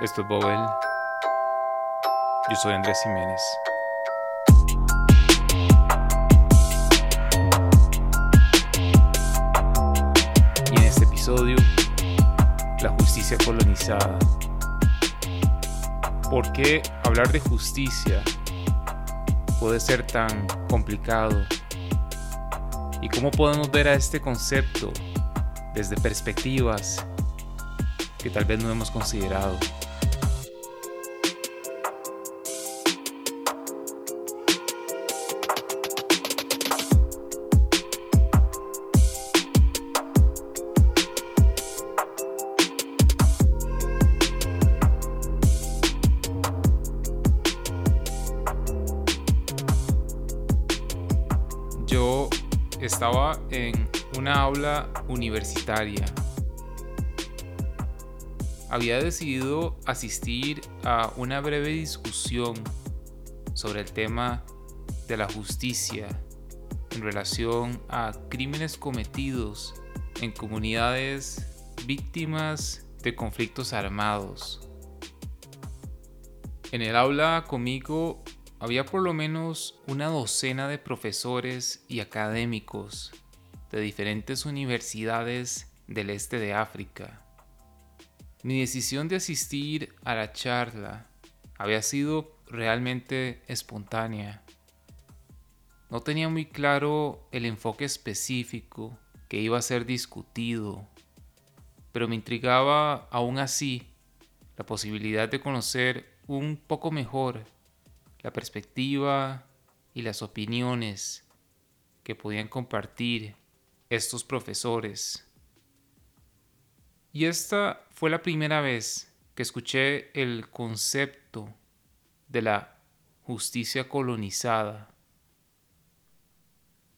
Esto es Bobel. Yo soy Andrés Jiménez. Y en este episodio, la justicia colonizada. ¿Por qué hablar de justicia puede ser tan complicado? ¿Y cómo podemos ver a este concepto desde perspectivas que tal vez no hemos considerado? Universitaria. Había decidido asistir a una breve discusión sobre el tema de la justicia en relación a crímenes cometidos en comunidades víctimas de conflictos armados. En el aula conmigo había por lo menos una docena de profesores y académicos de diferentes universidades del este de África. Mi decisión de asistir a la charla había sido realmente espontánea. No tenía muy claro el enfoque específico que iba a ser discutido, pero me intrigaba aún así la posibilidad de conocer un poco mejor la perspectiva y las opiniones que podían compartir estos profesores. Y esta fue la primera vez que escuché el concepto de la justicia colonizada.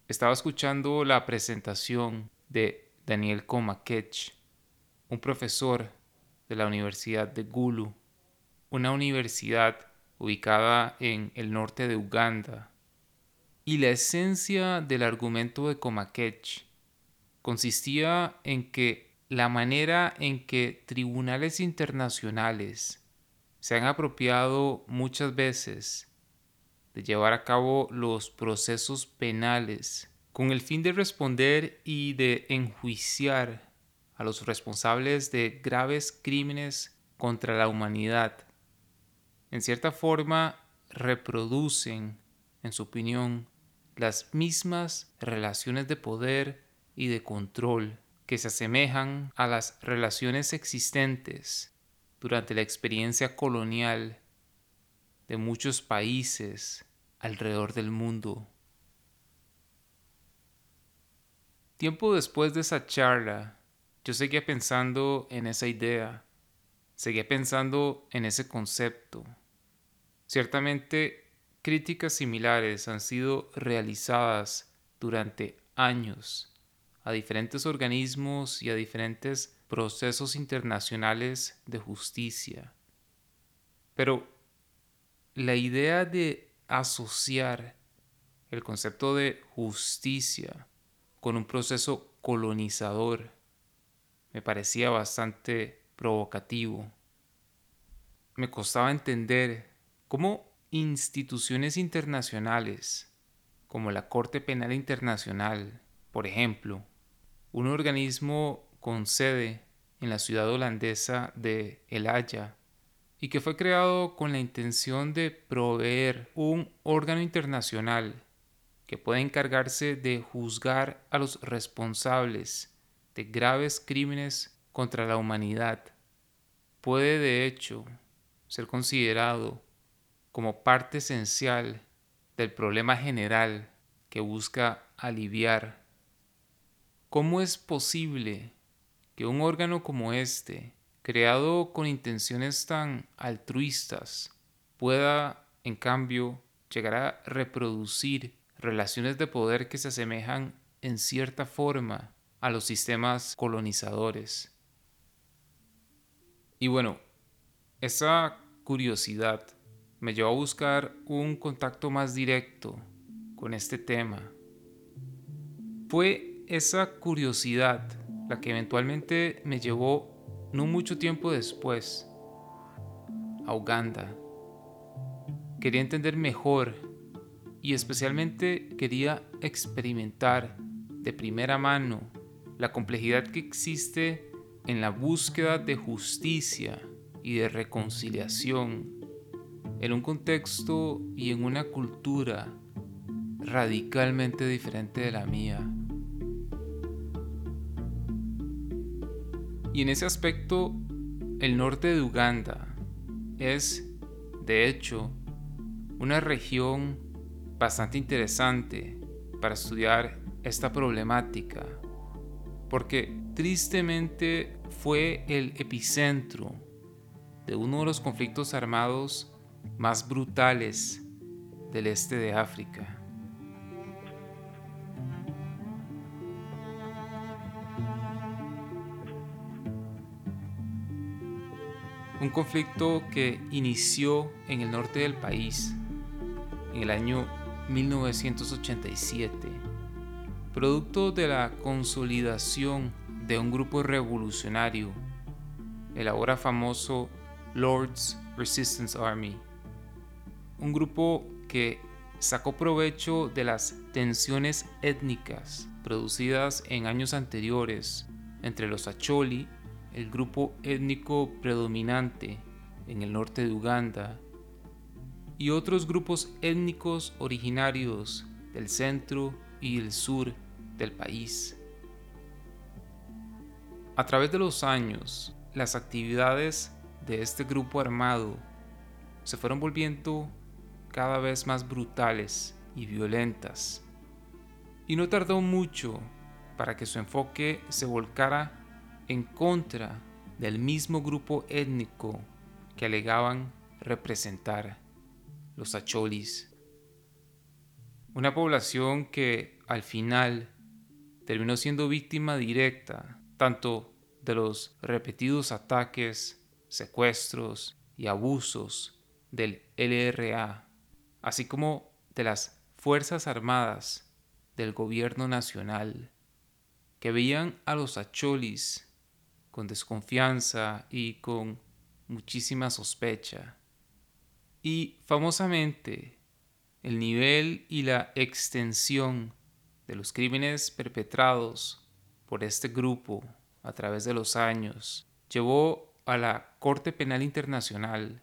Estaba escuchando la presentación de Daniel Komakech, un profesor de la Universidad de Gulu, una universidad ubicada en el norte de Uganda. Y la esencia del argumento de Komakech consistía en que la manera en que tribunales internacionales se han apropiado muchas veces de llevar a cabo los procesos penales con el fin de responder y de enjuiciar a los responsables de graves crímenes contra la humanidad en cierta forma reproducen, en su opinión, las mismas relaciones de poder y de control que se asemejan a las relaciones existentes durante la experiencia colonial de muchos países alrededor del mundo. Tiempo después de esa charla, yo seguía pensando en esa idea, seguía pensando en ese concepto. Ciertamente, críticas similares han sido realizadas durante años a diferentes organismos y a diferentes procesos internacionales de justicia. Pero la idea de asociar el concepto de justicia con un proceso colonizador me parecía bastante provocativo. Me costaba entender cómo instituciones internacionales, como la Corte Penal Internacional, por ejemplo, un organismo con sede en la ciudad holandesa de El Haya, y que fue creado con la intención de proveer un órgano internacional que pueda encargarse de juzgar a los responsables de graves crímenes contra la humanidad, puede de hecho ser considerado como parte esencial del problema general que busca aliviar. ¿Cómo es posible que un órgano como este, creado con intenciones tan altruistas, pueda, en cambio, llegar a reproducir relaciones de poder que se asemejan en cierta forma a los sistemas colonizadores? Y bueno, esa curiosidad me llevó a buscar un contacto más directo con este tema. Fue esa curiosidad la que eventualmente me llevó, no mucho tiempo después, a Uganda. Quería entender mejor y especialmente quería experimentar de primera mano la complejidad que existe en la búsqueda de justicia y de reconciliación en un contexto y en una cultura radicalmente diferente de la mía. Y en ese aspecto, el norte de Uganda es, de hecho, una región bastante interesante para estudiar esta problemática, porque tristemente fue el epicentro de uno de los conflictos armados más brutales del este de África. Un conflicto que inició en el norte del país en el año 1987, producto de la consolidación de un grupo revolucionario, el ahora famoso Lord's Resistance Army, un grupo que sacó provecho de las tensiones étnicas producidas en años anteriores entre los Acholi el grupo étnico predominante en el norte de Uganda y otros grupos étnicos originarios del centro y el sur del país. A través de los años, las actividades de este grupo armado se fueron volviendo cada vez más brutales y violentas. Y no tardó mucho para que su enfoque se volcara en contra del mismo grupo étnico que alegaban representar los acholis. Una población que al final terminó siendo víctima directa tanto de los repetidos ataques, secuestros y abusos del LRA, así como de las Fuerzas Armadas del gobierno nacional, que veían a los acholis con desconfianza y con muchísima sospecha. Y famosamente, el nivel y la extensión de los crímenes perpetrados por este grupo a través de los años llevó a la Corte Penal Internacional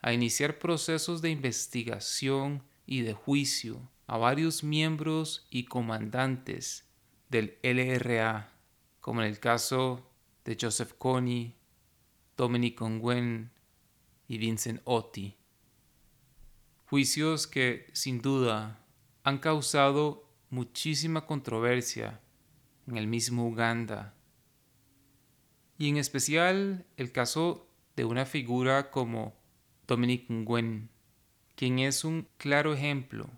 a iniciar procesos de investigación y de juicio a varios miembros y comandantes del LRA, como en el caso de Joseph Kony, Dominic Ongwen y Vincent Otti. Juicios que, sin duda, han causado muchísima controversia en el mismo Uganda. Y en especial el caso de una figura como Dominic Ngwen, quien es un claro ejemplo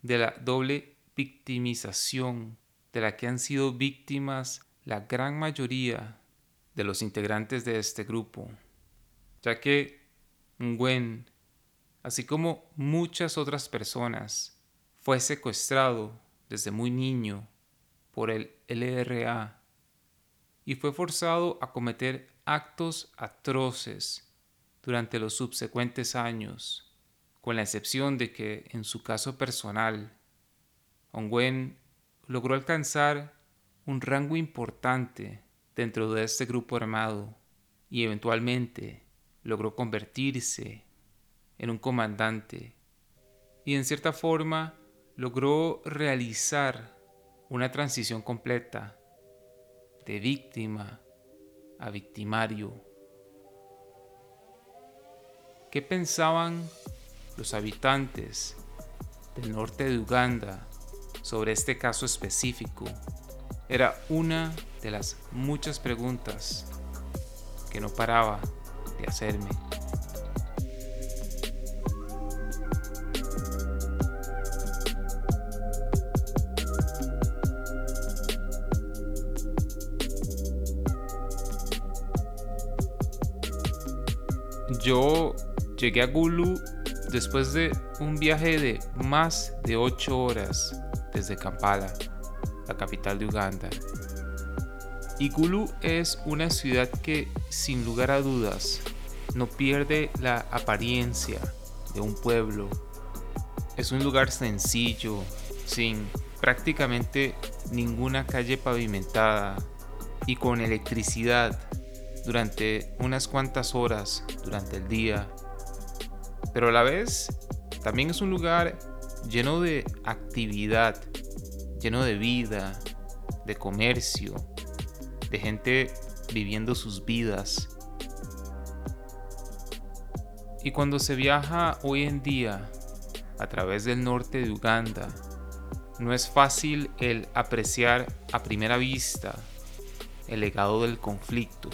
de la doble victimización de la que han sido víctimas la gran mayoría de los integrantes de este grupo, ya que Ngwen, así como muchas otras personas, fue secuestrado desde muy niño por el LRA y fue forzado a cometer actos atroces durante los subsecuentes años, con la excepción de que en su caso personal, Ongwen logró alcanzar un rango importante dentro de este grupo armado y eventualmente logró convertirse en un comandante y en cierta forma logró realizar una transición completa de víctima a victimario. ¿Qué pensaban los habitantes del norte de Uganda sobre este caso específico? Era una de las muchas preguntas que no paraba de hacerme. Yo llegué a Gulu después de un viaje de más de 8 horas desde Kampala, la capital de Uganda. Igulu es una ciudad que, sin lugar a dudas, no pierde la apariencia de un pueblo. Es un lugar sencillo, sin prácticamente ninguna calle pavimentada y con electricidad durante unas cuantas horas durante el día. Pero a la vez también es un lugar lleno de actividad, lleno de vida, de comercio, de gente viviendo sus vidas. Y cuando se viaja hoy en día a través del norte de Uganda, no es fácil el apreciar a primera vista el legado del conflicto.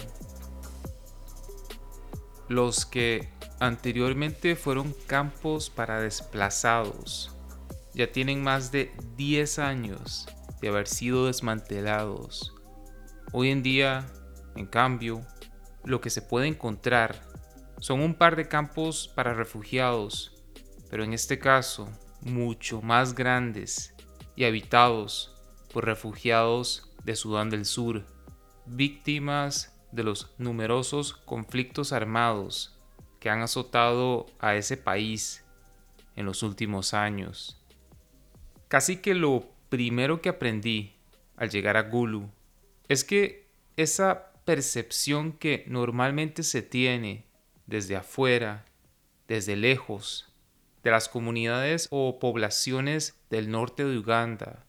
Los que anteriormente fueron campos para desplazados ya tienen más de 10 años de haber sido desmantelados. Hoy en día, en cambio, lo que se puede encontrar son un par de campos para refugiados, pero en este caso mucho más grandes y habitados por refugiados de Sudán del Sur, víctimas de los numerosos conflictos armados que han azotado a ese país en los últimos años. Casi que lo primero que aprendí al llegar a Gulu es que esa percepción que normalmente se tiene desde afuera, desde lejos, de las comunidades o poblaciones del norte de Uganda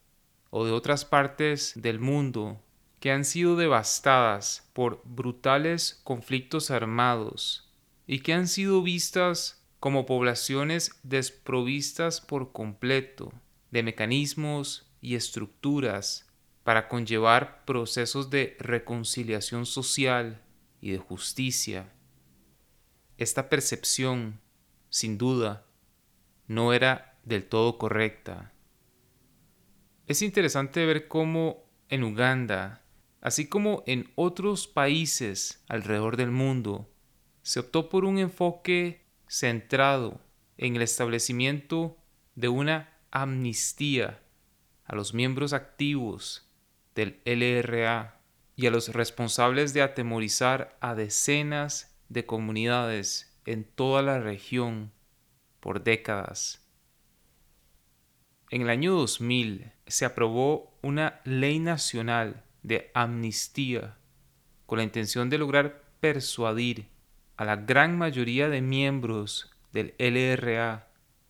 o de otras partes del mundo que han sido devastadas por brutales conflictos armados y que han sido vistas como poblaciones desprovistas por completo de mecanismos y estructuras para conllevar procesos de reconciliación social y de justicia. Esta percepción, sin duda, no era del todo correcta. Es interesante ver cómo en Uganda, así como en otros países alrededor del mundo, se optó por un enfoque centrado en el establecimiento de una amnistía a los miembros activos del LRA y a los responsables de atemorizar a decenas de comunidades en toda la región por décadas. En el año 2000 se aprobó una ley nacional de amnistía con la intención de lograr persuadir a la gran mayoría de miembros del LRA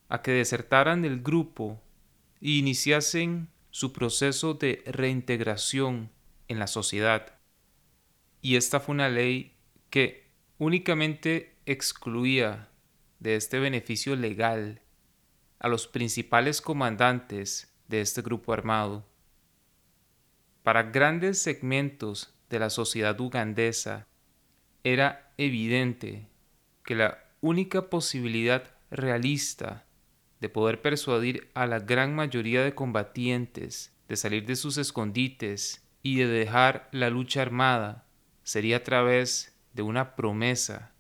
a que desertaran del grupo e iniciasen su proceso de reintegración en la sociedad. Y esta fue una ley que únicamente excluía de este beneficio legal a los principales comandantes de este grupo armado. Para grandes segmentos de la sociedad ugandesa era evidente que la única posibilidad realista de poder persuadir a la gran mayoría de combatientes de salir de sus escondites y de dejar la lucha armada sería a través de una promesa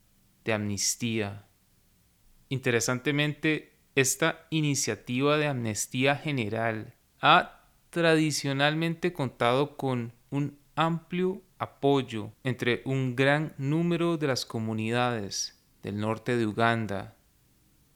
de amnistía. Interesantemente, esta iniciativa de amnistía general ha tradicionalmente contado con un amplio apoyo entre un gran número de las comunidades del norte de Uganda,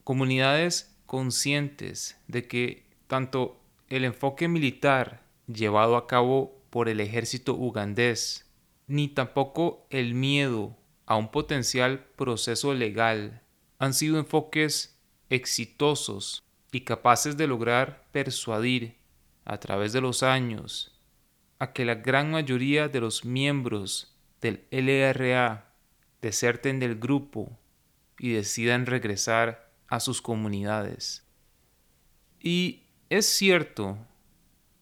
comunidades conscientes de que tanto el enfoque militar llevado a cabo por el ejército ugandés, ni tampoco el miedo a un potencial proceso legal han sido enfoques exitosos y capaces de lograr persuadir a través de los años a que la gran mayoría de los miembros del LRA deserten del grupo y decidan regresar a sus comunidades. Y es cierto,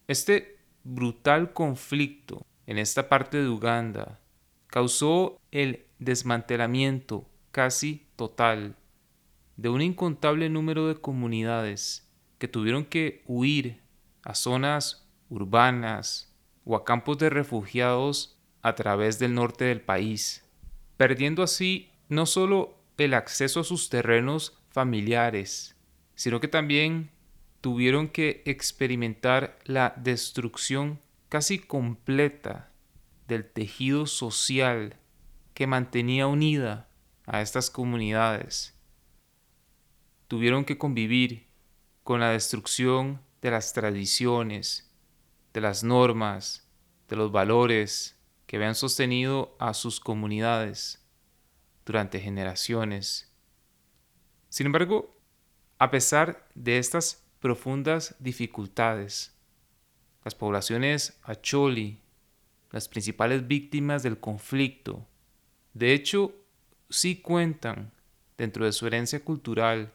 este brutal conflicto en esta parte de Uganda causó el desmantelamiento casi total de un incontable número de comunidades que tuvieron que huir a zonas urbanas o a campos de refugiados a través del norte del país, perdiendo así no solo el acceso a sus terrenos familiares, sino que también tuvieron que experimentar la destrucción casi completa del tejido social que mantenía unida a estas comunidades. Tuvieron que convivir con la destrucción de las tradiciones, de las normas, de los valores que habían sostenido a sus comunidades durante generaciones. Sin embargo, a pesar de estas profundas dificultades, las poblaciones Acholi, las principales víctimas del conflicto, de hecho, sí cuentan dentro de su herencia cultural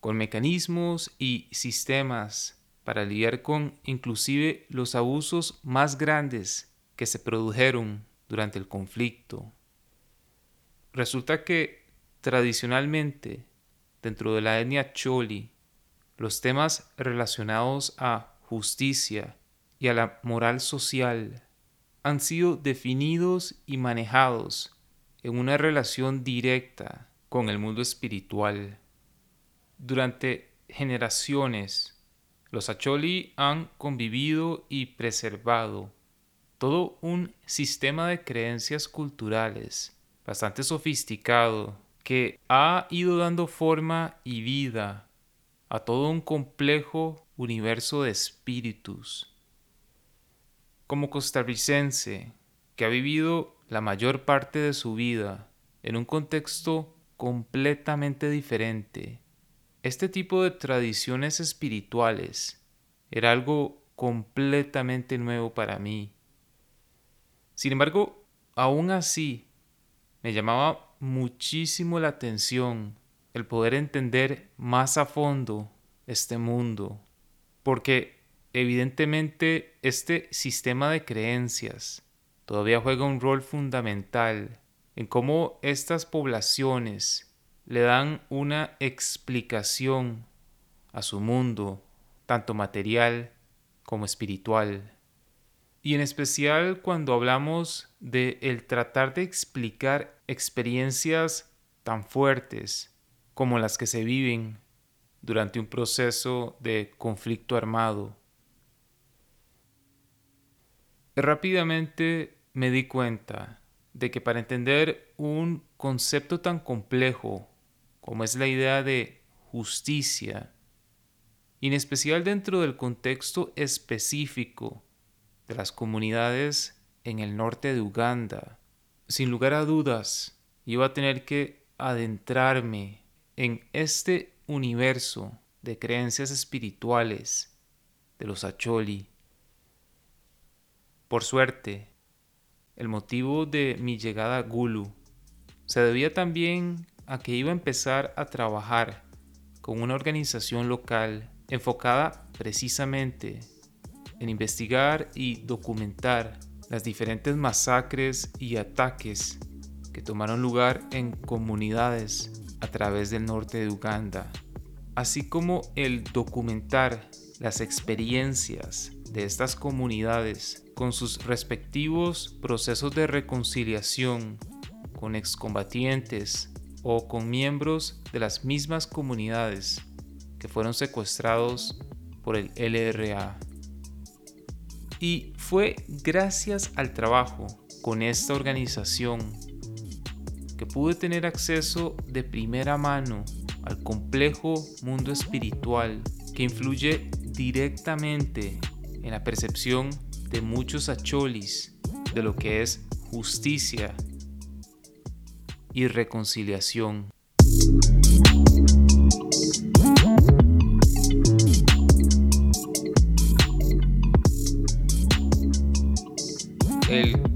con mecanismos y sistemas para lidiar con inclusive los abusos más grandes que se produjeron durante el conflicto. Resulta que tradicionalmente dentro de la etnia choli los temas relacionados a justicia y a la moral social han sido definidos y manejados en una relación directa con el mundo espiritual. Durante generaciones, los Acholi han convivido y preservado todo un sistema de creencias culturales bastante sofisticado que ha ido dando forma y vida a todo un complejo universo de espíritus. Como costarricense, que ha vivido la mayor parte de su vida en un contexto completamente diferente, este tipo de tradiciones espirituales era algo completamente nuevo para mí. Sin embargo, aún así, me llamaba muchísimo la atención el poder entender más a fondo este mundo, porque evidentemente este sistema de creencias todavía juega un rol fundamental en cómo estas poblaciones le dan una explicación a su mundo, tanto material como espiritual. Y en especial cuando hablamos de el tratar de explicar experiencias tan fuertes como las que se viven durante un proceso de conflicto armado. Rápidamente me di cuenta de que para entender un concepto tan complejo como es la idea de justicia, en especial dentro del contexto específico de las comunidades en el norte de Uganda, sin lugar a dudas, iba a tener que adentrarme en este universo de creencias espirituales de los Acholi. Por suerte, el motivo de mi llegada a Gulu se debía también a que iba a empezar a trabajar con una organización local enfocada precisamente en investigar y documentar las diferentes masacres y ataques que tomaron lugar en comunidades a través del norte de Uganda, así como el documentar las experiencias de estas comunidades con sus respectivos procesos de reconciliación con excombatientes o con miembros de las mismas comunidades que fueron secuestrados por el LRA. Y fue gracias al trabajo con esta organización que pude tener acceso de primera mano al complejo mundo espiritual que influye directamente en la percepción de muchos acholis de lo que es justicia y reconciliación.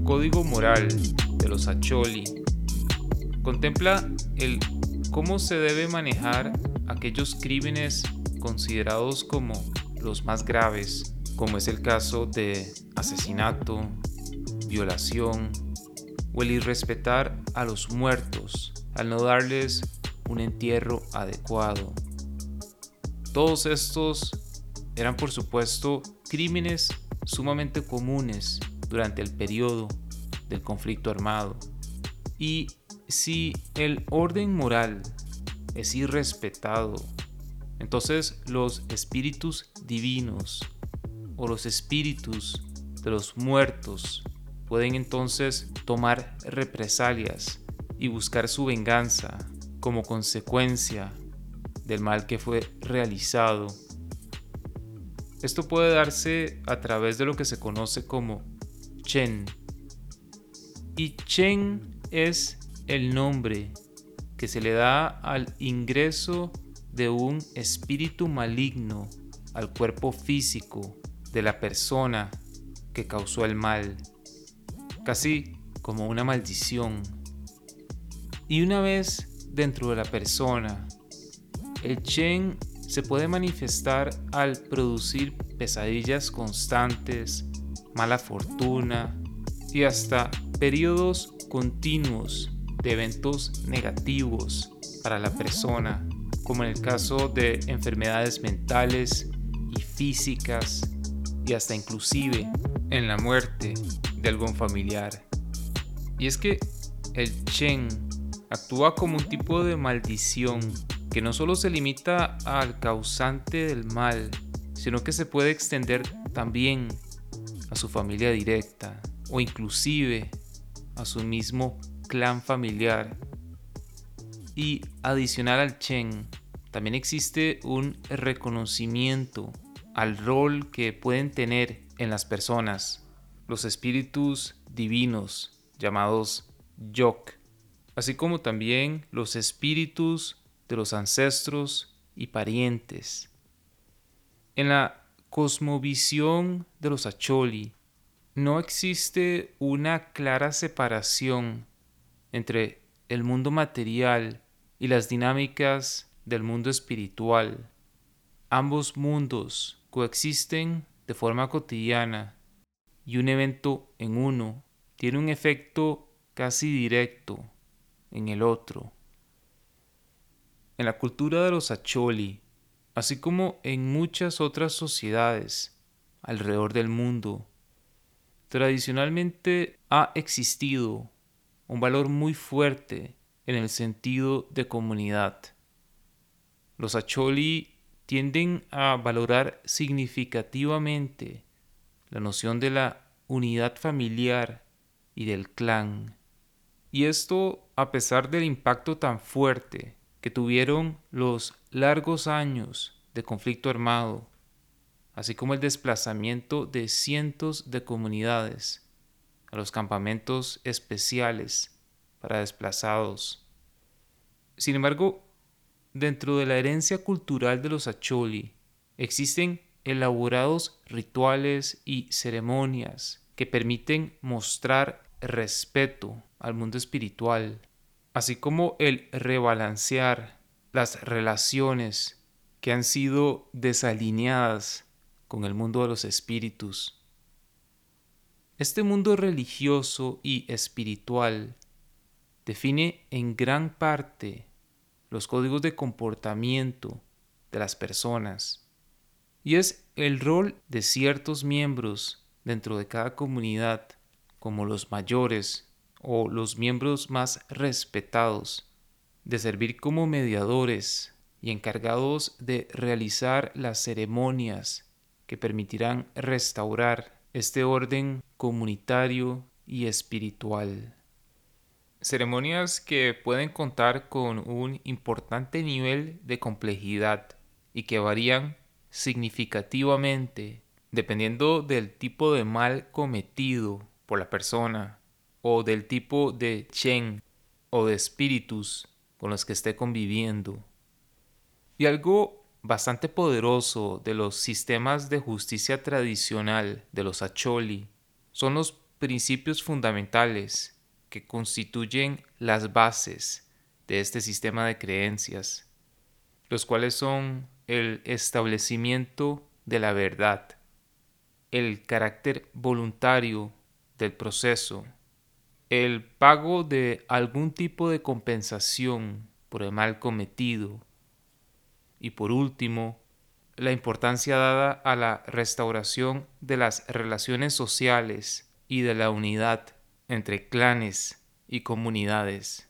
Código moral de los acholi contempla el cómo se debe manejar aquellos crímenes considerados como los más graves, como es el caso de asesinato, violación o el irrespetar a los muertos al no darles un entierro adecuado. Todos estos eran por supuesto crímenes sumamente comunes durante el periodo del conflicto armado y si el orden moral es irrespetado, entonces los espíritus divinos o los espíritus de los muertos pueden entonces tomar represalias y buscar su venganza como consecuencia del mal que fue realizado. Esto puede darse a través de lo que se conoce como Chen. Y Chen es el nombre que se le da al ingreso de un espíritu maligno al cuerpo físico de la persona que causó el mal, casi como una maldición. Y una vez dentro de la persona, el Chen se puede manifestar al producir pesadillas constantes, mala fortuna y hasta periodos continuos de eventos negativos para la persona, como en el caso de enfermedades mentales y físicas y hasta inclusive en la muerte de algún familiar. Y es que el Chen actúa como un tipo de maldición que no solo se limita al causante del mal, sino que se puede extender también a su familia directa o inclusive a su mismo clan familiar. Y adicional al Chen, también existe un reconocimiento al rol que pueden tener en las personas los espíritus divinos llamados Yok, así como también los espíritus de los ancestros y parientes. En la cosmovisión de los Acholi, no existe una clara separación entre el mundo material y las dinámicas del mundo espiritual. Ambos mundos coexisten de forma cotidiana y un evento en uno tiene un efecto casi directo en el otro. En la cultura de los Acholi, así como en muchas otras sociedades alrededor del mundo, tradicionalmente ha existido un valor muy fuerte en el sentido de comunidad. Los Acholi tienden a valorar significativamente la noción de la unidad familiar y del clan. Y esto a pesar del impacto tan fuerte que tuvieron los largos años de conflicto armado, así como el desplazamiento de cientos de comunidades a los campamentos especiales para desplazados. Sin embargo, Dentro de la herencia cultural de los Acholi existen elaborados rituales y ceremonias que permiten mostrar respeto al mundo espiritual, así como el rebalancear las relaciones que han sido desalineadas con el mundo de los espíritus. Este mundo religioso y espiritual define en gran parte los códigos de comportamiento de las personas. Y es el rol de ciertos miembros dentro de cada comunidad, como los mayores o los miembros más respetados, de servir como mediadores y encargados de realizar las ceremonias que permitirán restaurar este orden comunitario y espiritual. Ceremonias que pueden contar con un importante nivel de complejidad y que varían significativamente dependiendo del tipo de mal cometido por la persona o del tipo de chen o de espíritus con los que esté conviviendo. Y algo bastante poderoso de los sistemas de justicia tradicional de los acholi son los principios fundamentales que constituyen las bases de este sistema de creencias, los cuales son el establecimiento de la verdad, el carácter voluntario del proceso, el pago de algún tipo de compensación por el mal cometido y por último, la importancia dada a la restauración de las relaciones sociales y de la unidad entre clanes y comunidades.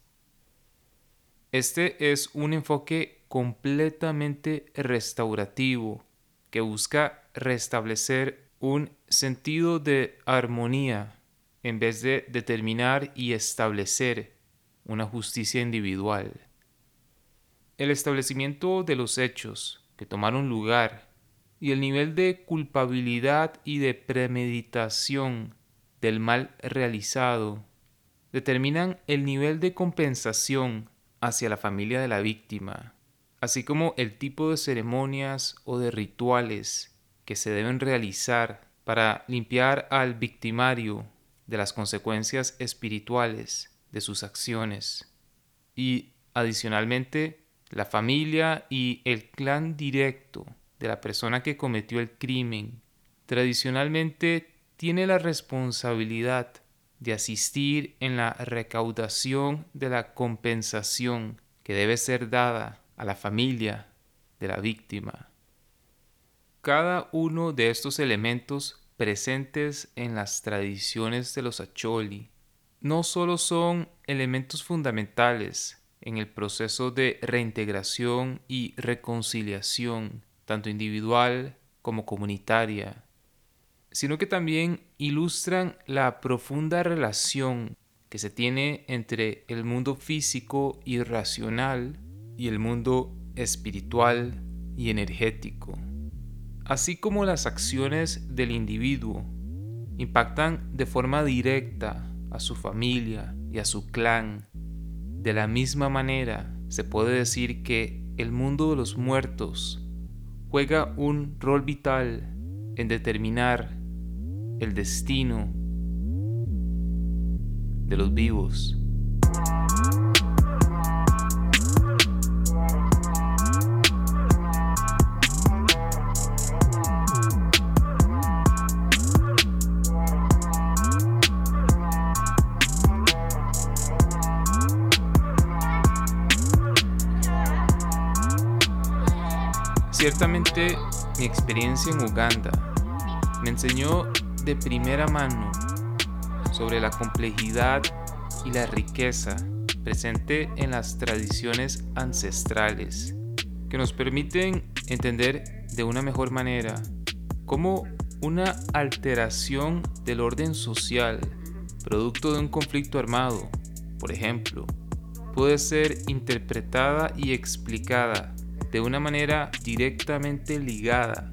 Este es un enfoque completamente restaurativo que busca restablecer un sentido de armonía en vez de determinar y establecer una justicia individual. El establecimiento de los hechos que tomaron lugar y el nivel de culpabilidad y de premeditación del mal realizado determinan el nivel de compensación hacia la familia de la víctima, así como el tipo de ceremonias o de rituales que se deben realizar para limpiar al victimario de las consecuencias espirituales de sus acciones. Y adicionalmente, la familia y el clan directo de la persona que cometió el crimen tradicionalmente tiene la responsabilidad de asistir en la recaudación de la compensación que debe ser dada a la familia de la víctima. Cada uno de estos elementos presentes en las tradiciones de los Acholi no solo son elementos fundamentales en el proceso de reintegración y reconciliación, tanto individual como comunitaria, sino que también ilustran la profunda relación que se tiene entre el mundo físico y racional y el mundo espiritual y energético, así como las acciones del individuo impactan de forma directa a su familia y a su clan. De la misma manera, se puede decir que el mundo de los muertos juega un rol vital en determinar el destino de los vivos. Ciertamente mi experiencia en Uganda me enseñó de primera mano sobre la complejidad y la riqueza presente en las tradiciones ancestrales que nos permiten entender de una mejor manera cómo una alteración del orden social producto de un conflicto armado, por ejemplo, puede ser interpretada y explicada de una manera directamente ligada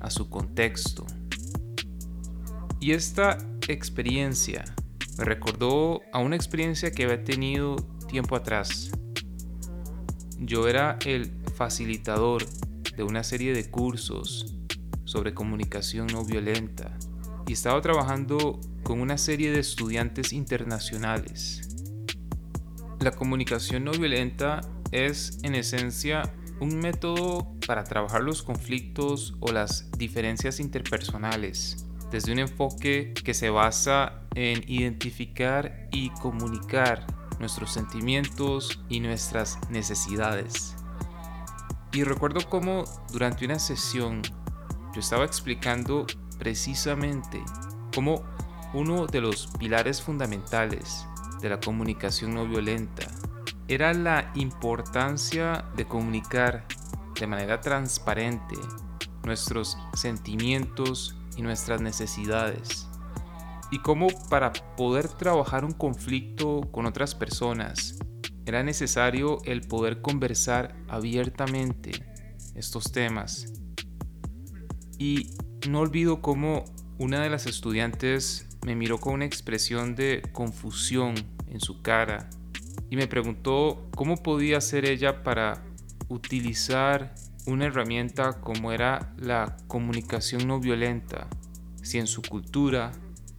a su contexto. Y esta experiencia me recordó a una experiencia que había tenido tiempo atrás. Yo era el facilitador de una serie de cursos sobre comunicación no violenta y estaba trabajando con una serie de estudiantes internacionales. La comunicación no violenta es en esencia un método para trabajar los conflictos o las diferencias interpersonales desde un enfoque que se basa en identificar y comunicar nuestros sentimientos y nuestras necesidades. Y recuerdo cómo durante una sesión yo estaba explicando precisamente cómo uno de los pilares fundamentales de la comunicación no violenta era la importancia de comunicar de manera transparente nuestros sentimientos y nuestras necesidades. Y cómo para poder trabajar un conflicto con otras personas era necesario el poder conversar abiertamente estos temas. Y no olvido cómo una de las estudiantes me miró con una expresión de confusión en su cara y me preguntó cómo podía ser ella para utilizar una herramienta como era la comunicación no violenta, si en su cultura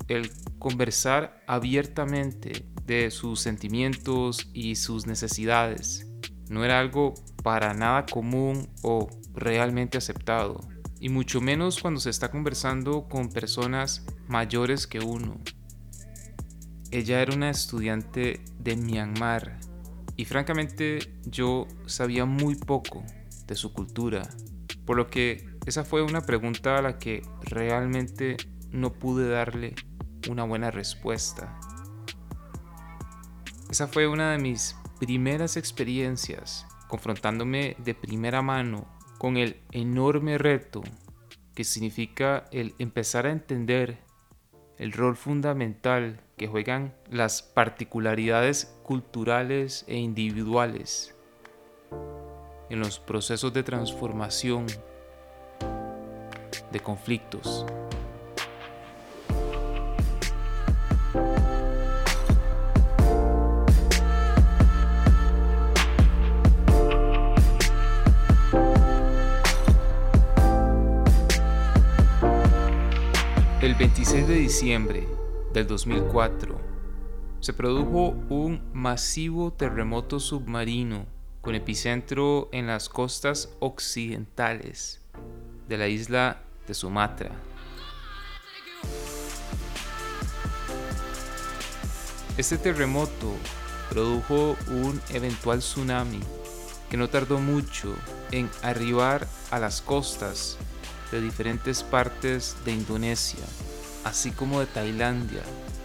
el conversar abiertamente de sus sentimientos y sus necesidades no era algo para nada común o realmente aceptado, y mucho menos cuando se está conversando con personas mayores que uno. Ella era una estudiante de Myanmar y francamente yo sabía muy poco de su cultura, por lo que esa fue una pregunta a la que realmente no pude darle una buena respuesta. Esa fue una de mis primeras experiencias confrontándome de primera mano con el enorme reto que significa el empezar a entender el rol fundamental que juegan las particularidades culturales e individuales en los procesos de transformación de conflictos. El 26 de diciembre del 2004 se produjo un masivo terremoto submarino con epicentro en las costas occidentales de la isla de Sumatra. Este terremoto produjo un eventual tsunami que no tardó mucho en arribar a las costas de diferentes partes de Indonesia, así como de Tailandia,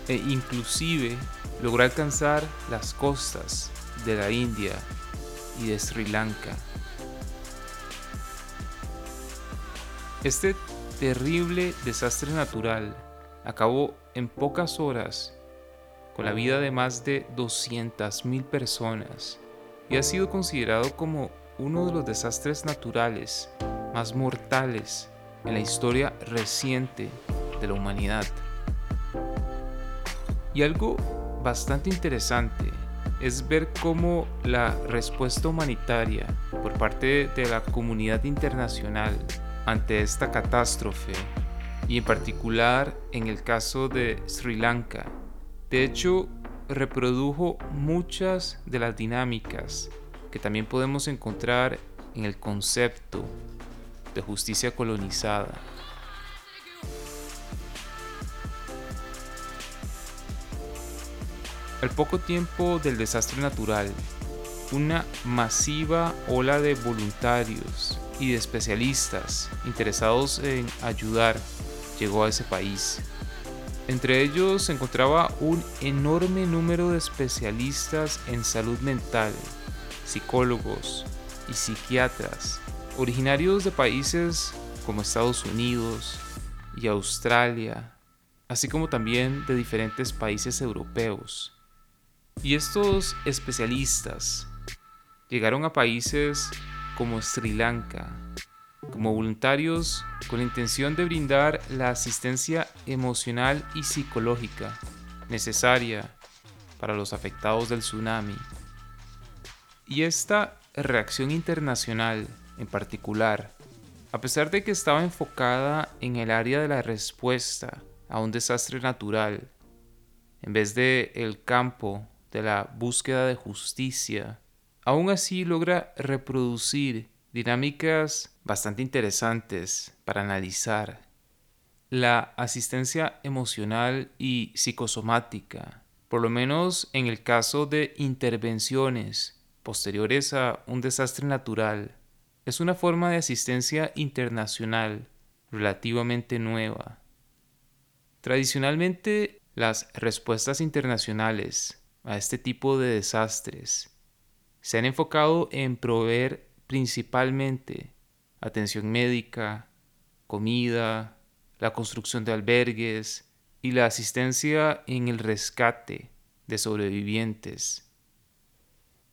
e inclusive logró alcanzar las costas de la India y de Sri Lanka. Este terrible desastre natural acabó en pocas horas con la vida de más de 200.000 personas y ha sido considerado como uno de los desastres naturales más mortales en la historia reciente de la humanidad. Y algo bastante interesante es ver cómo la respuesta humanitaria por parte de la comunidad internacional ante esta catástrofe, y en particular en el caso de Sri Lanka, de hecho reprodujo muchas de las dinámicas que también podemos encontrar en el concepto de justicia colonizada. Al poco tiempo del desastre natural, una masiva ola de voluntarios y de especialistas interesados en ayudar llegó a ese país. Entre ellos se encontraba un enorme número de especialistas en salud mental, psicólogos y psiquiatras originarios de países como Estados Unidos y Australia, así como también de diferentes países europeos. Y estos especialistas llegaron a países como Sri Lanka como voluntarios con la intención de brindar la asistencia emocional y psicológica necesaria para los afectados del tsunami. Y esta reacción internacional en particular, a pesar de que estaba enfocada en el área de la respuesta a un desastre natural, en vez de el campo de la búsqueda de justicia, aún así logra reproducir dinámicas bastante interesantes para analizar. La asistencia emocional y psicosomática, por lo menos en el caso de intervenciones posteriores a un desastre natural, es una forma de asistencia internacional relativamente nueva. Tradicionalmente, las respuestas internacionales a este tipo de desastres se han enfocado en proveer principalmente atención médica, comida, la construcción de albergues y la asistencia en el rescate de sobrevivientes.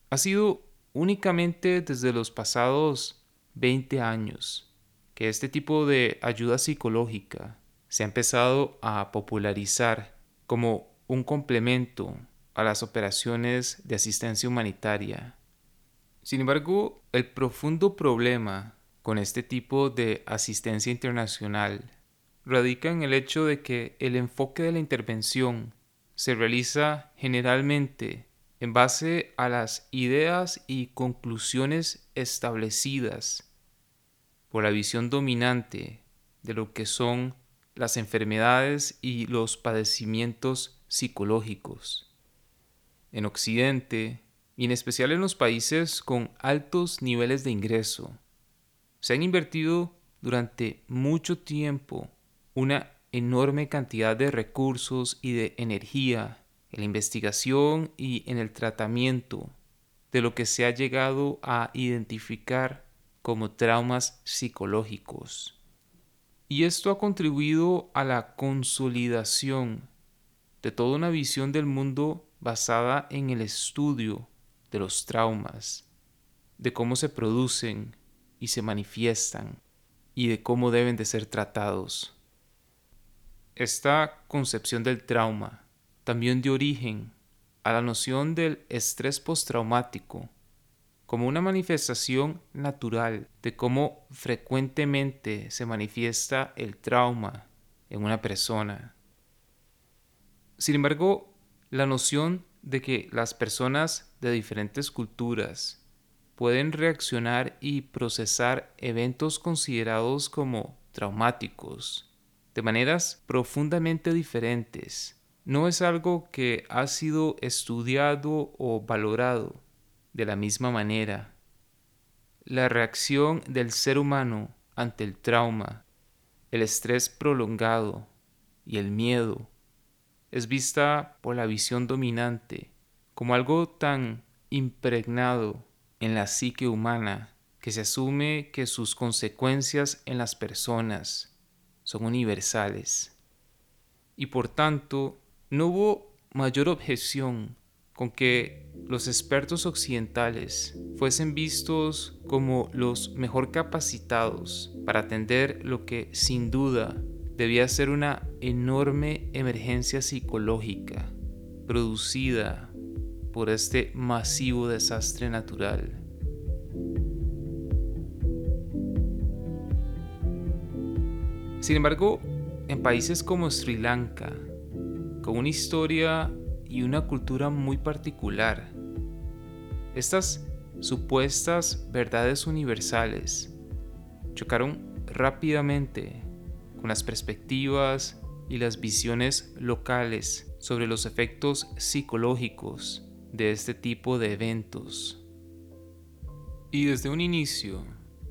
Ha sido únicamente desde los pasados 20 años que este tipo de ayuda psicológica se ha empezado a popularizar como un complemento a las operaciones de asistencia humanitaria. Sin embargo, el profundo problema con este tipo de asistencia internacional radica en el hecho de que el enfoque de la intervención se realiza generalmente en base a las ideas y conclusiones establecidas por la visión dominante de lo que son las enfermedades y los padecimientos psicológicos. En Occidente, y en especial en los países con altos niveles de ingreso, se han invertido durante mucho tiempo una enorme cantidad de recursos y de energía en la investigación y en el tratamiento de lo que se ha llegado a identificar como traumas psicológicos. Y esto ha contribuido a la consolidación de toda una visión del mundo basada en el estudio de los traumas, de cómo se producen y se manifiestan y de cómo deben de ser tratados. Esta concepción del trauma también dio origen a la noción del estrés postraumático como una manifestación natural de cómo frecuentemente se manifiesta el trauma en una persona. Sin embargo, la noción de que las personas de diferentes culturas pueden reaccionar y procesar eventos considerados como traumáticos de maneras profundamente diferentes no es algo que ha sido estudiado o valorado de la misma manera. La reacción del ser humano ante el trauma, el estrés prolongado y el miedo es vista por la visión dominante como algo tan impregnado en la psique humana que se asume que sus consecuencias en las personas son universales. Y por tanto, no hubo mayor objeción con que los expertos occidentales fuesen vistos como los mejor capacitados para atender lo que sin duda debía ser una enorme emergencia psicológica producida por este masivo desastre natural. Sin embargo, en países como Sri Lanka, con una historia y una cultura muy particular, estas supuestas verdades universales chocaron rápidamente con las perspectivas y las visiones locales sobre los efectos psicológicos de este tipo de eventos. Y desde un inicio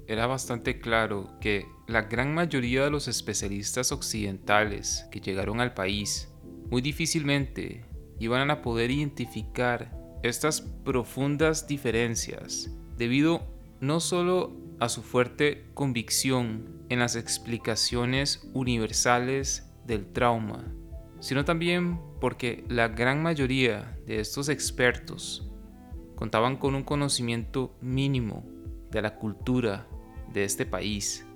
era bastante claro que la gran mayoría de los especialistas occidentales que llegaron al país muy difícilmente iban a poder identificar estas profundas diferencias debido no solo a su fuerte convicción en las explicaciones universales del trauma, sino también porque la gran mayoría de estos expertos contaban con un conocimiento mínimo de la cultura de este país,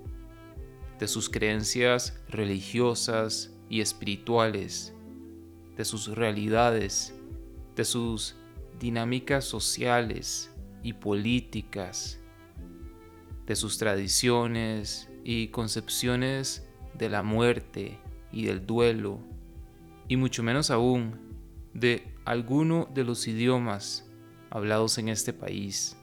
de sus creencias religiosas y espirituales, de sus realidades, de sus dinámicas sociales y políticas, de sus tradiciones y concepciones de la muerte y del duelo, y mucho menos aún de alguno de los idiomas hablados en este país.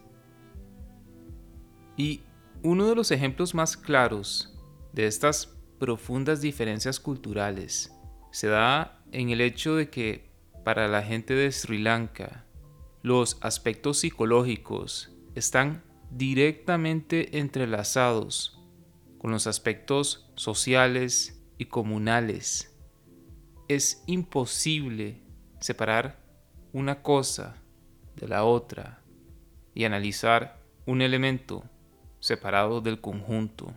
Y uno de los ejemplos más claros de estas profundas diferencias culturales se da en el hecho de que para la gente de Sri Lanka los aspectos psicológicos están directamente entrelazados con los aspectos sociales y comunales es imposible separar una cosa de la otra y analizar un elemento separado del conjunto.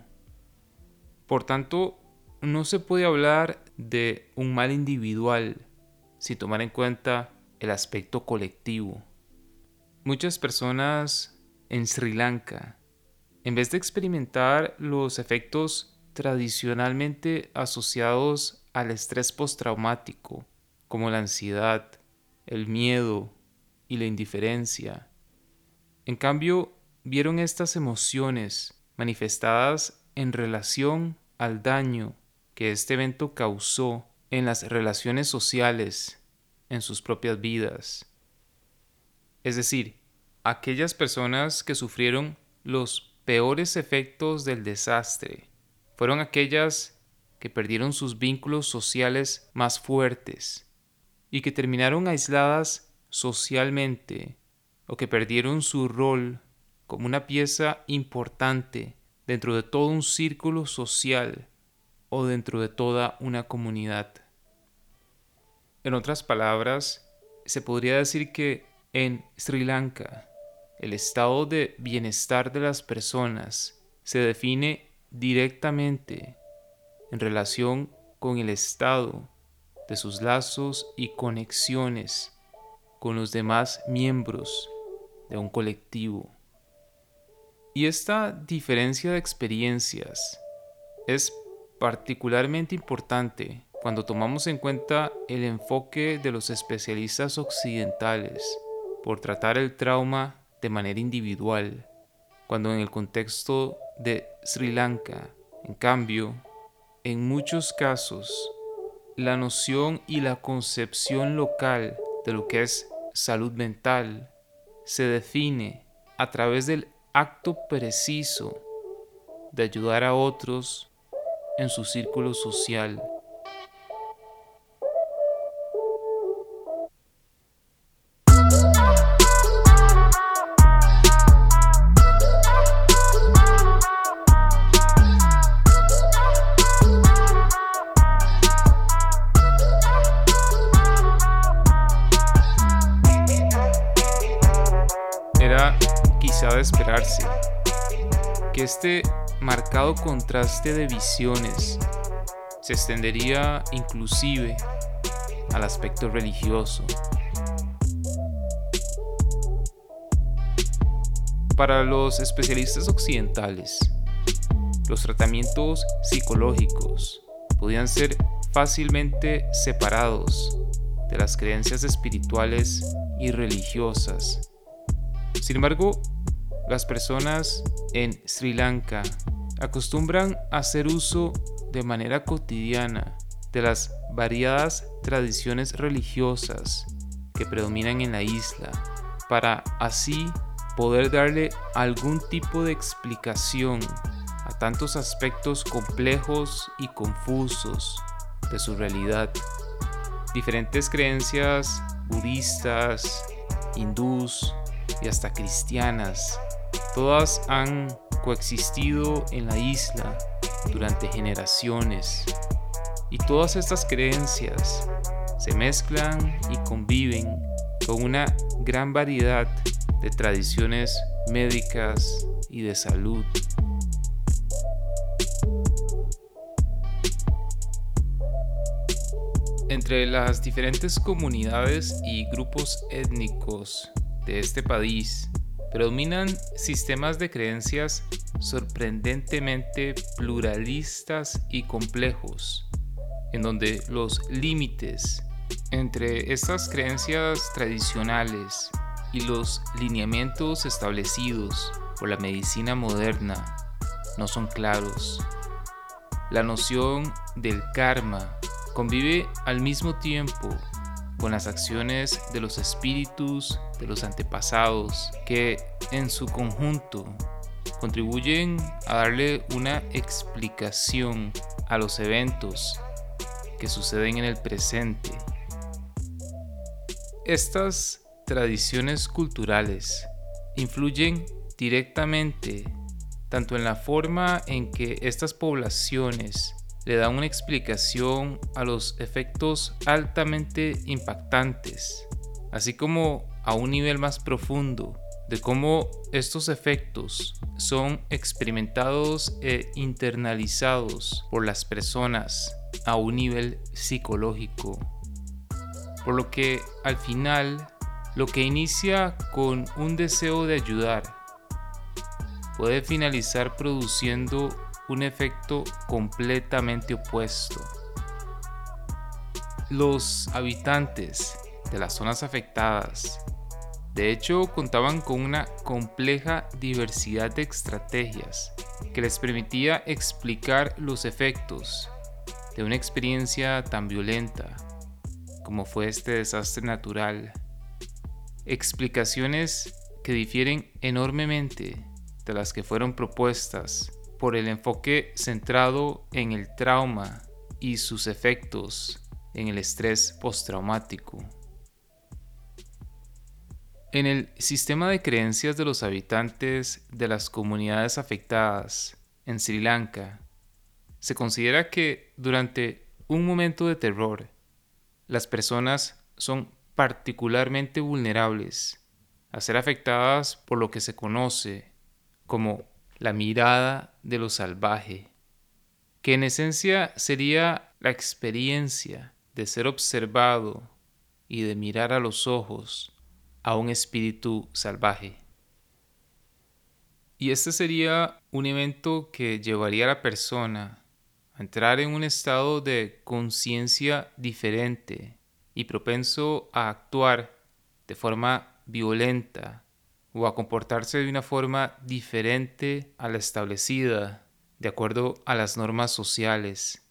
Por tanto, no se puede hablar de un mal individual sin tomar en cuenta el aspecto colectivo. Muchas personas en Sri Lanka, en vez de experimentar los efectos tradicionalmente asociados al estrés postraumático, como la ansiedad, el miedo y la indiferencia. En cambio, vieron estas emociones manifestadas en relación al daño que este evento causó en las relaciones sociales, en sus propias vidas. Es decir, aquellas personas que sufrieron los peores efectos del desastre fueron aquellas que perdieron sus vínculos sociales más fuertes y que terminaron aisladas socialmente o que perdieron su rol como una pieza importante dentro de todo un círculo social o dentro de toda una comunidad. En otras palabras, se podría decir que en Sri Lanka el estado de bienestar de las personas se define directamente en relación con el estado de sus lazos y conexiones con los demás miembros de un colectivo. Y esta diferencia de experiencias es particularmente importante cuando tomamos en cuenta el enfoque de los especialistas occidentales por tratar el trauma de manera individual, cuando en el contexto de Sri Lanka, en cambio, en muchos casos, la noción y la concepción local de lo que es salud mental se define a través del acto preciso de ayudar a otros en su círculo social este marcado contraste de visiones se extendería inclusive al aspecto religioso. Para los especialistas occidentales, los tratamientos psicológicos podían ser fácilmente separados de las creencias espirituales y religiosas. Sin embargo, las personas en Sri Lanka acostumbran a hacer uso de manera cotidiana de las variadas tradiciones religiosas que predominan en la isla para así poder darle algún tipo de explicación a tantos aspectos complejos y confusos de su realidad. Diferentes creencias budistas, hindús y hasta cristianas Todas han coexistido en la isla durante generaciones y todas estas creencias se mezclan y conviven con una gran variedad de tradiciones médicas y de salud. Entre las diferentes comunidades y grupos étnicos de este país predominan sistemas de creencias sorprendentemente pluralistas y complejos, en donde los límites entre estas creencias tradicionales y los lineamientos establecidos por la medicina moderna no son claros. La noción del karma convive al mismo tiempo con las acciones de los espíritus de los antepasados que en su conjunto contribuyen a darle una explicación a los eventos que suceden en el presente. Estas tradiciones culturales influyen directamente tanto en la forma en que estas poblaciones le da una explicación a los efectos altamente impactantes, así como a un nivel más profundo de cómo estos efectos son experimentados e internalizados por las personas a un nivel psicológico. Por lo que al final, lo que inicia con un deseo de ayudar puede finalizar produciendo un efecto completamente opuesto. Los habitantes de las zonas afectadas de hecho contaban con una compleja diversidad de estrategias que les permitía explicar los efectos de una experiencia tan violenta como fue este desastre natural. Explicaciones que difieren enormemente de las que fueron propuestas por el enfoque centrado en el trauma y sus efectos en el estrés postraumático. En el sistema de creencias de los habitantes de las comunidades afectadas en Sri Lanka, se considera que durante un momento de terror, las personas son particularmente vulnerables a ser afectadas por lo que se conoce como la mirada de lo salvaje. que en esencia sería la experiencia de ser observado y de mirar a los ojos a un espíritu salvaje. Y este sería un evento que llevaría a la persona a entrar en un estado de conciencia diferente y propenso a actuar de forma violenta o a comportarse de una forma diferente a la establecida de acuerdo a las normas sociales.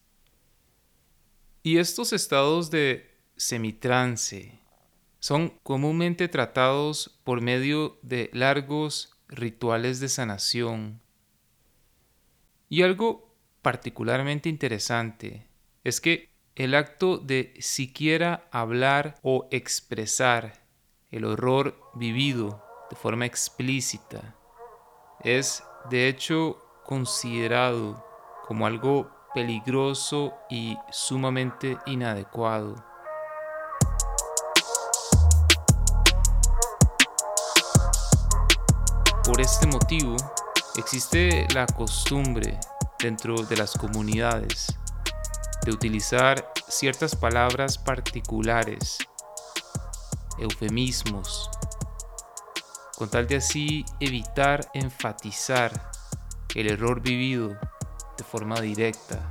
Y estos estados de semitrance son comúnmente tratados por medio de largos rituales de sanación. Y algo particularmente interesante es que el acto de siquiera hablar o expresar el horror vivido de forma explícita es de hecho considerado como algo peligroso y sumamente inadecuado. Por este motivo, existe la costumbre dentro de las comunidades de utilizar ciertas palabras particulares, eufemismos, con tal de así evitar enfatizar el error vivido de forma directa.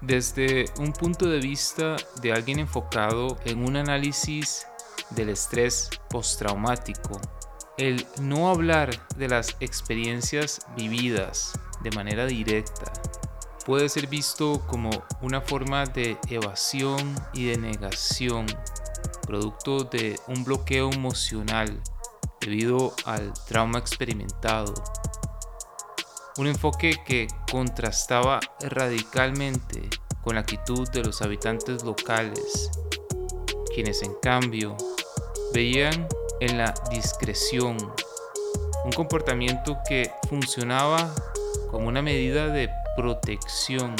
Desde un punto de vista de alguien enfocado en un análisis del estrés postraumático, el no hablar de las experiencias vividas de manera directa puede ser visto como una forma de evasión y de negación, producto de un bloqueo emocional debido al trauma experimentado. Un enfoque que contrastaba radicalmente con la actitud de los habitantes locales, quienes en cambio veían en la discreción un comportamiento que funcionaba como una medida de protección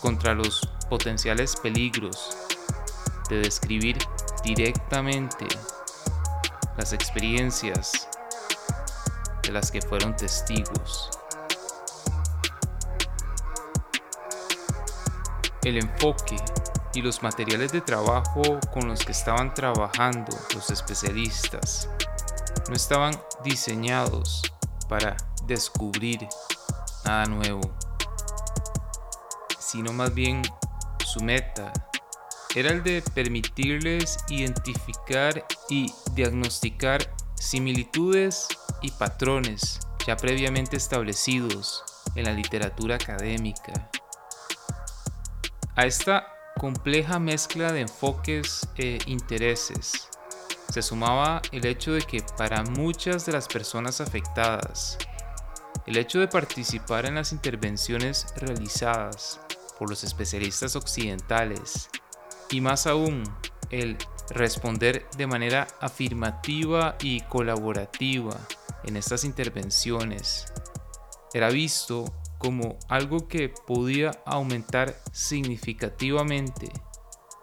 contra los potenciales peligros de describir directamente las experiencias de las que fueron testigos. El enfoque y los materiales de trabajo con los que estaban trabajando los especialistas no estaban diseñados para descubrir nada nuevo, sino más bien su meta era el de permitirles identificar y diagnosticar similitudes y patrones ya previamente establecidos en la literatura académica. A esta compleja mezcla de enfoques e intereses. Se sumaba el hecho de que para muchas de las personas afectadas, el hecho de participar en las intervenciones realizadas por los especialistas occidentales y más aún el responder de manera afirmativa y colaborativa en estas intervenciones era visto como algo que podía aumentar significativamente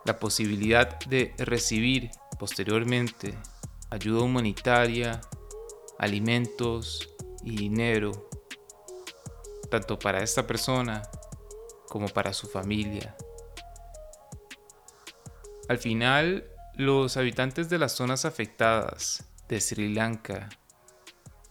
la posibilidad de recibir posteriormente ayuda humanitaria, alimentos y dinero, tanto para esta persona como para su familia. Al final, los habitantes de las zonas afectadas de Sri Lanka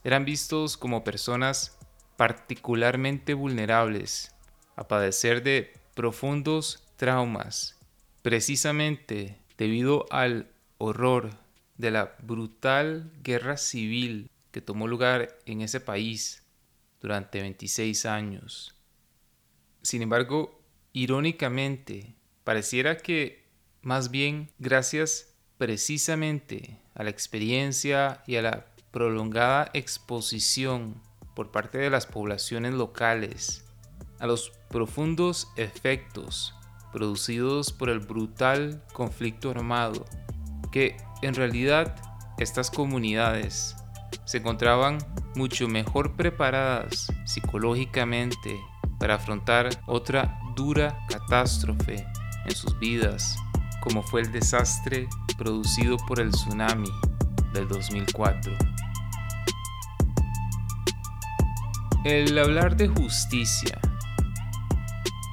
eran vistos como personas particularmente vulnerables a padecer de profundos traumas, precisamente debido al horror de la brutal guerra civil que tomó lugar en ese país durante 26 años. Sin embargo, irónicamente, pareciera que más bien gracias precisamente a la experiencia y a la prolongada exposición por parte de las poblaciones locales a los profundos efectos producidos por el brutal conflicto armado, que en realidad estas comunidades se encontraban mucho mejor preparadas psicológicamente para afrontar otra dura catástrofe en sus vidas, como fue el desastre producido por el tsunami del 2004. El hablar de justicia,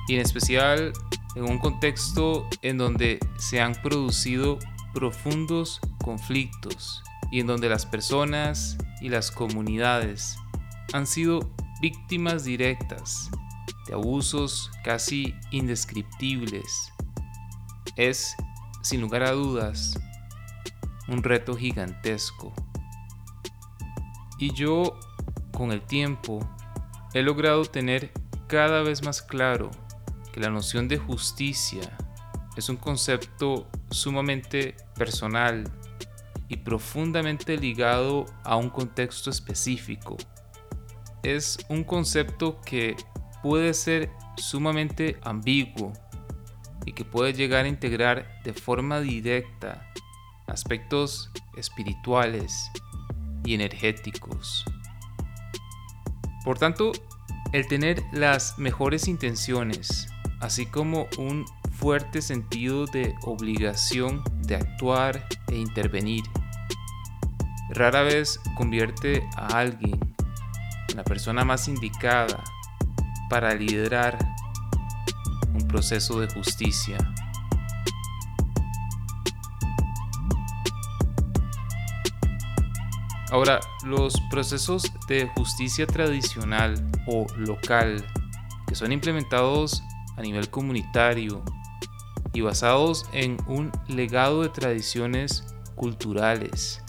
y en especial en un contexto en donde se han producido profundos conflictos y en donde las personas y las comunidades han sido víctimas directas de abusos casi indescriptibles, es, sin lugar a dudas, un reto gigantesco. Y yo, con el tiempo, he logrado tener cada vez más claro que la noción de justicia es un concepto sumamente personal y profundamente ligado a un contexto específico. Es un concepto que puede ser sumamente ambiguo y que puede llegar a integrar de forma directa aspectos espirituales y energéticos. Por tanto, el tener las mejores intenciones, así como un fuerte sentido de obligación de actuar e intervenir, rara vez convierte a alguien en la persona más indicada para liderar un proceso de justicia. Ahora, los procesos de justicia tradicional o local que son implementados a nivel comunitario y basados en un legado de tradiciones culturales,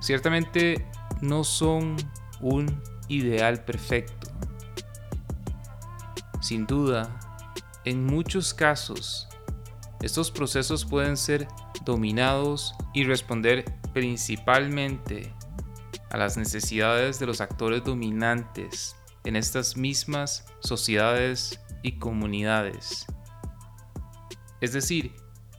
ciertamente no son un ideal perfecto. Sin duda, en muchos casos, estos procesos pueden ser dominados y responder principalmente a las necesidades de los actores dominantes en estas mismas sociedades y comunidades. Es decir,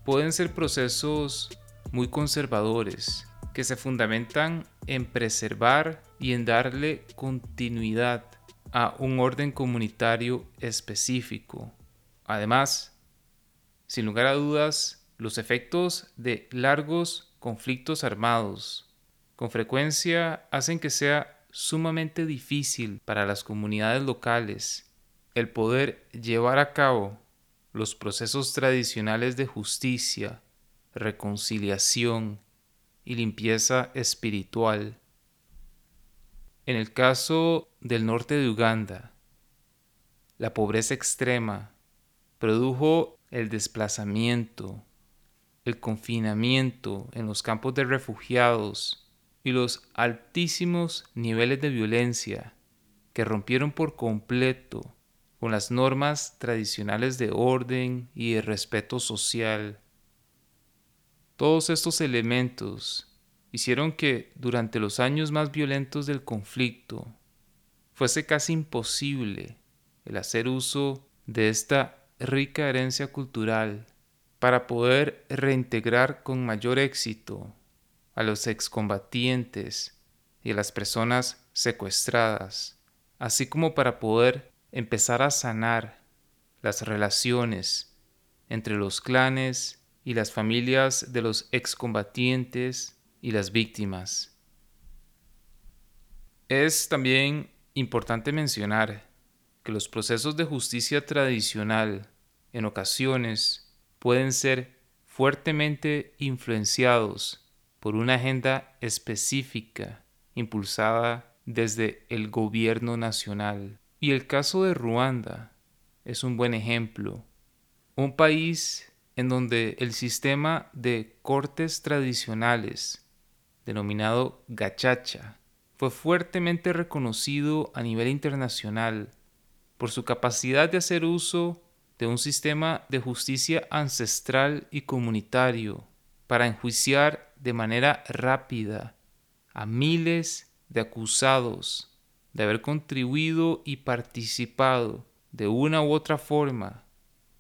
pueden ser procesos muy conservadores que se fundamentan en preservar y en darle continuidad a un orden comunitario específico. Además, sin lugar a dudas, los efectos de largos conflictos armados con frecuencia hacen que sea sumamente difícil para las comunidades locales el poder llevar a cabo los procesos tradicionales de justicia, reconciliación y limpieza espiritual. En el caso del norte de Uganda, la pobreza extrema produjo el desplazamiento, el confinamiento en los campos de refugiados y los altísimos niveles de violencia que rompieron por completo con las normas tradicionales de orden y de respeto social. Todos estos elementos hicieron que durante los años más violentos del conflicto fuese casi imposible el hacer uso de esta rica herencia cultural para poder reintegrar con mayor éxito a los excombatientes y a las personas secuestradas, así como para poder empezar a sanar las relaciones entre los clanes y las familias de los excombatientes y las víctimas. Es también importante mencionar que los procesos de justicia tradicional en ocasiones pueden ser fuertemente influenciados por una agenda específica impulsada desde el gobierno nacional. Y el caso de Ruanda es un buen ejemplo. Un país en donde el sistema de cortes tradicionales, denominado gachacha, fue fuertemente reconocido a nivel internacional por su capacidad de hacer uso de un sistema de justicia ancestral y comunitario para enjuiciar de manera rápida a miles de acusados de haber contribuido y participado de una u otra forma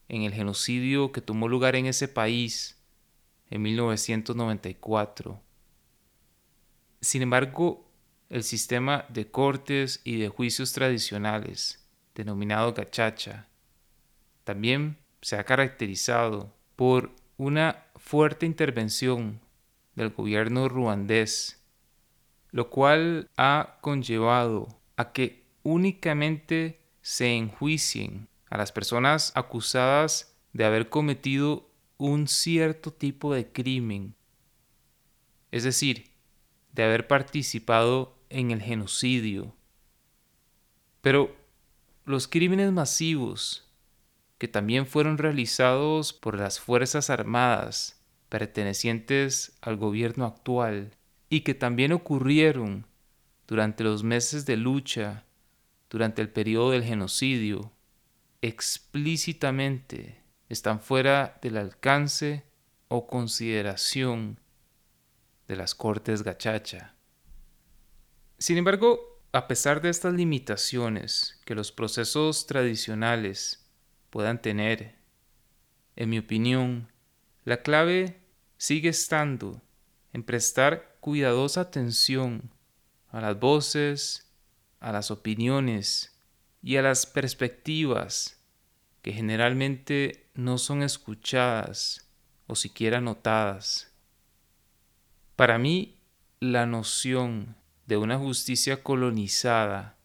en el genocidio que tomó lugar en ese país en 1994. Sin embargo, el sistema de cortes y de juicios tradicionales, denominado gachacha, también se ha caracterizado por una fuerte intervención del gobierno ruandés, lo cual ha conllevado a que únicamente se enjuicien a las personas acusadas de haber cometido un cierto tipo de crimen, es decir, de haber participado en el genocidio. Pero los crímenes masivos, que también fueron realizados por las Fuerzas Armadas pertenecientes al gobierno actual, y que también ocurrieron durante los meses de lucha, durante el periodo del genocidio, explícitamente están fuera del alcance o consideración de las Cortes Gachacha. Sin embargo, a pesar de estas limitaciones que los procesos tradicionales puedan tener, en mi opinión, la clave sigue estando en prestar cuidadosa atención a las voces, a las opiniones y a las perspectivas que generalmente no son escuchadas o siquiera notadas. Para mí, la noción de una justicia colonizada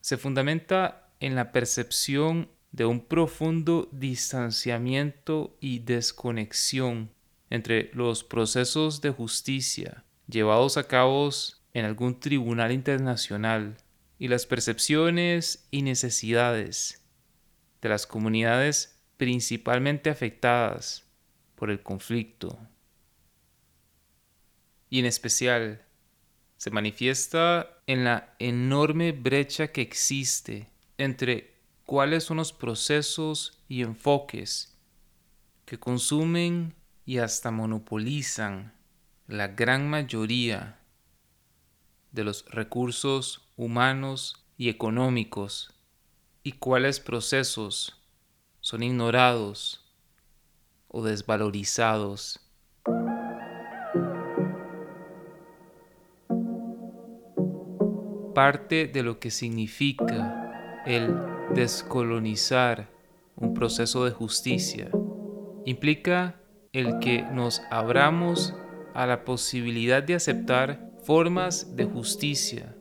se fundamenta en la percepción de un profundo distanciamiento y desconexión entre los procesos de justicia llevados a cabo en algún tribunal internacional y las percepciones y necesidades de las comunidades principalmente afectadas por el conflicto. Y en especial se manifiesta en la enorme brecha que existe entre cuáles son los procesos y enfoques que consumen y hasta monopolizan la gran mayoría de los recursos humanos y económicos y cuáles procesos son ignorados o desvalorizados. Parte de lo que significa el descolonizar un proceso de justicia. Implica el que nos abramos a la posibilidad de aceptar formas de justicia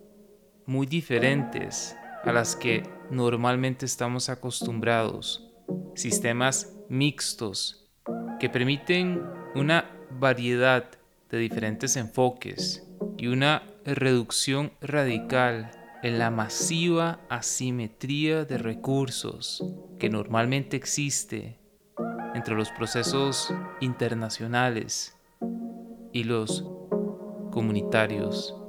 muy diferentes a las que normalmente estamos acostumbrados, sistemas mixtos que permiten una variedad de diferentes enfoques y una reducción radical en la masiva asimetría de recursos que normalmente existe entre los procesos internacionales y los comunitarios.